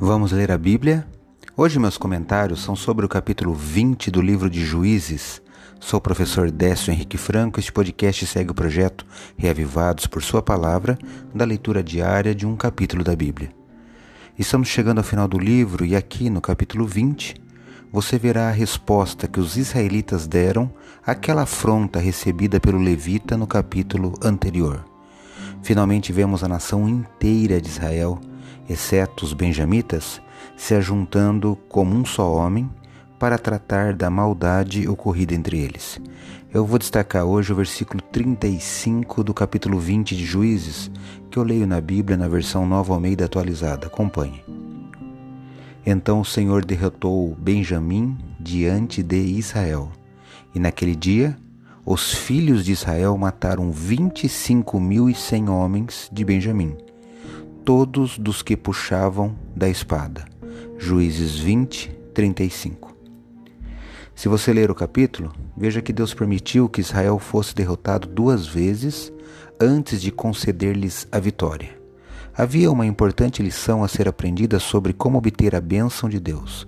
Vamos ler a Bíblia? Hoje meus comentários são sobre o capítulo 20 do livro de Juízes. Sou o professor Décio Henrique Franco. Este podcast segue o projeto Reavivados por Sua Palavra, da leitura diária de um capítulo da Bíblia. Estamos chegando ao final do livro e aqui no capítulo 20 você verá a resposta que os israelitas deram àquela afronta recebida pelo levita no capítulo anterior. Finalmente vemos a nação inteira de Israel exceto os benjamitas, se ajuntando como um só homem para tratar da maldade ocorrida entre eles. Eu vou destacar hoje o versículo 35 do capítulo 20 de Juízes, que eu leio na Bíblia na versão Nova Almeida atualizada. Acompanhe. Então o Senhor derrotou Benjamim diante de Israel. E naquele dia, os filhos de Israel mataram vinte e cinco mil e cem homens de Benjamim todos dos que puxavam da espada. Juízes 20, 35. Se você ler o capítulo, veja que Deus permitiu que Israel fosse derrotado duas vezes antes de conceder-lhes a vitória. Havia uma importante lição a ser aprendida sobre como obter a bênção de Deus.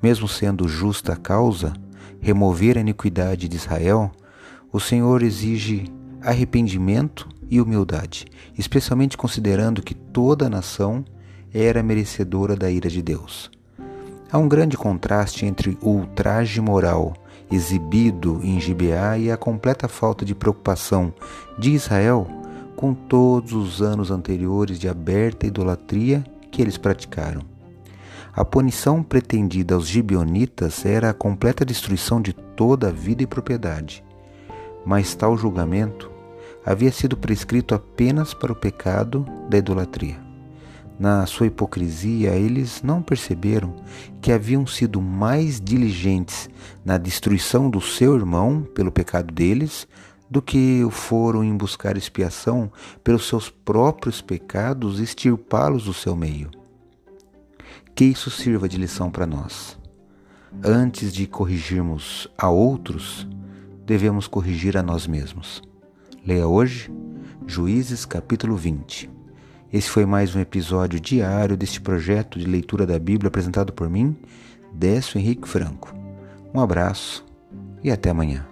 Mesmo sendo justa a causa, remover a iniquidade de Israel, o Senhor exige arrependimento e humildade, especialmente considerando que toda a nação era merecedora da ira de Deus. Há um grande contraste entre o ultraje moral exibido em Gibeá e a completa falta de preocupação de Israel com todos os anos anteriores de aberta idolatria que eles praticaram. A punição pretendida aos gibeonitas era a completa destruição de toda a vida e propriedade. Mas tal julgamento havia sido prescrito apenas para o pecado da idolatria. Na sua hipocrisia, eles não perceberam que haviam sido mais diligentes na destruição do seu irmão pelo pecado deles do que foram em buscar expiação pelos seus próprios pecados e extirpá-los do seu meio. Que isso sirva de lição para nós. Antes de corrigirmos a outros, devemos corrigir a nós mesmos. Leia hoje Juízes capítulo 20. Esse foi mais um episódio diário deste projeto de leitura da Bíblia apresentado por mim, Décio Henrique Franco. Um abraço e até amanhã.